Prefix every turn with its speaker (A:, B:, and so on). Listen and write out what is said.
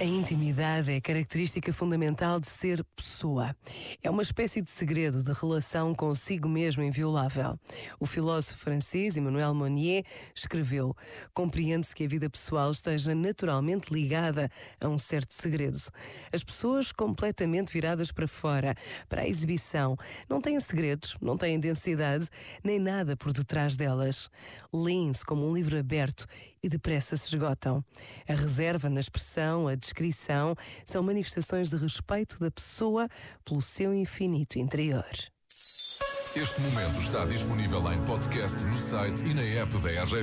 A: A intimidade é característica fundamental de ser pessoa. É uma espécie de segredo de relação consigo mesmo inviolável. O filósofo francês Emmanuel Monnier escreveu: Compreende-se que a vida pessoal esteja naturalmente ligada a um certo segredo. As pessoas completamente viradas para fora, para a exibição, não têm segredos, não têm densidade, nem nada por detrás delas. Leem-se como um livro aberto e depressa se esgotam. A reserva na expressão, a descrição, são manifestações de respeito da pessoa pelo seu infinito interior.
B: Este momento está disponível em podcast no site e na app da RGF.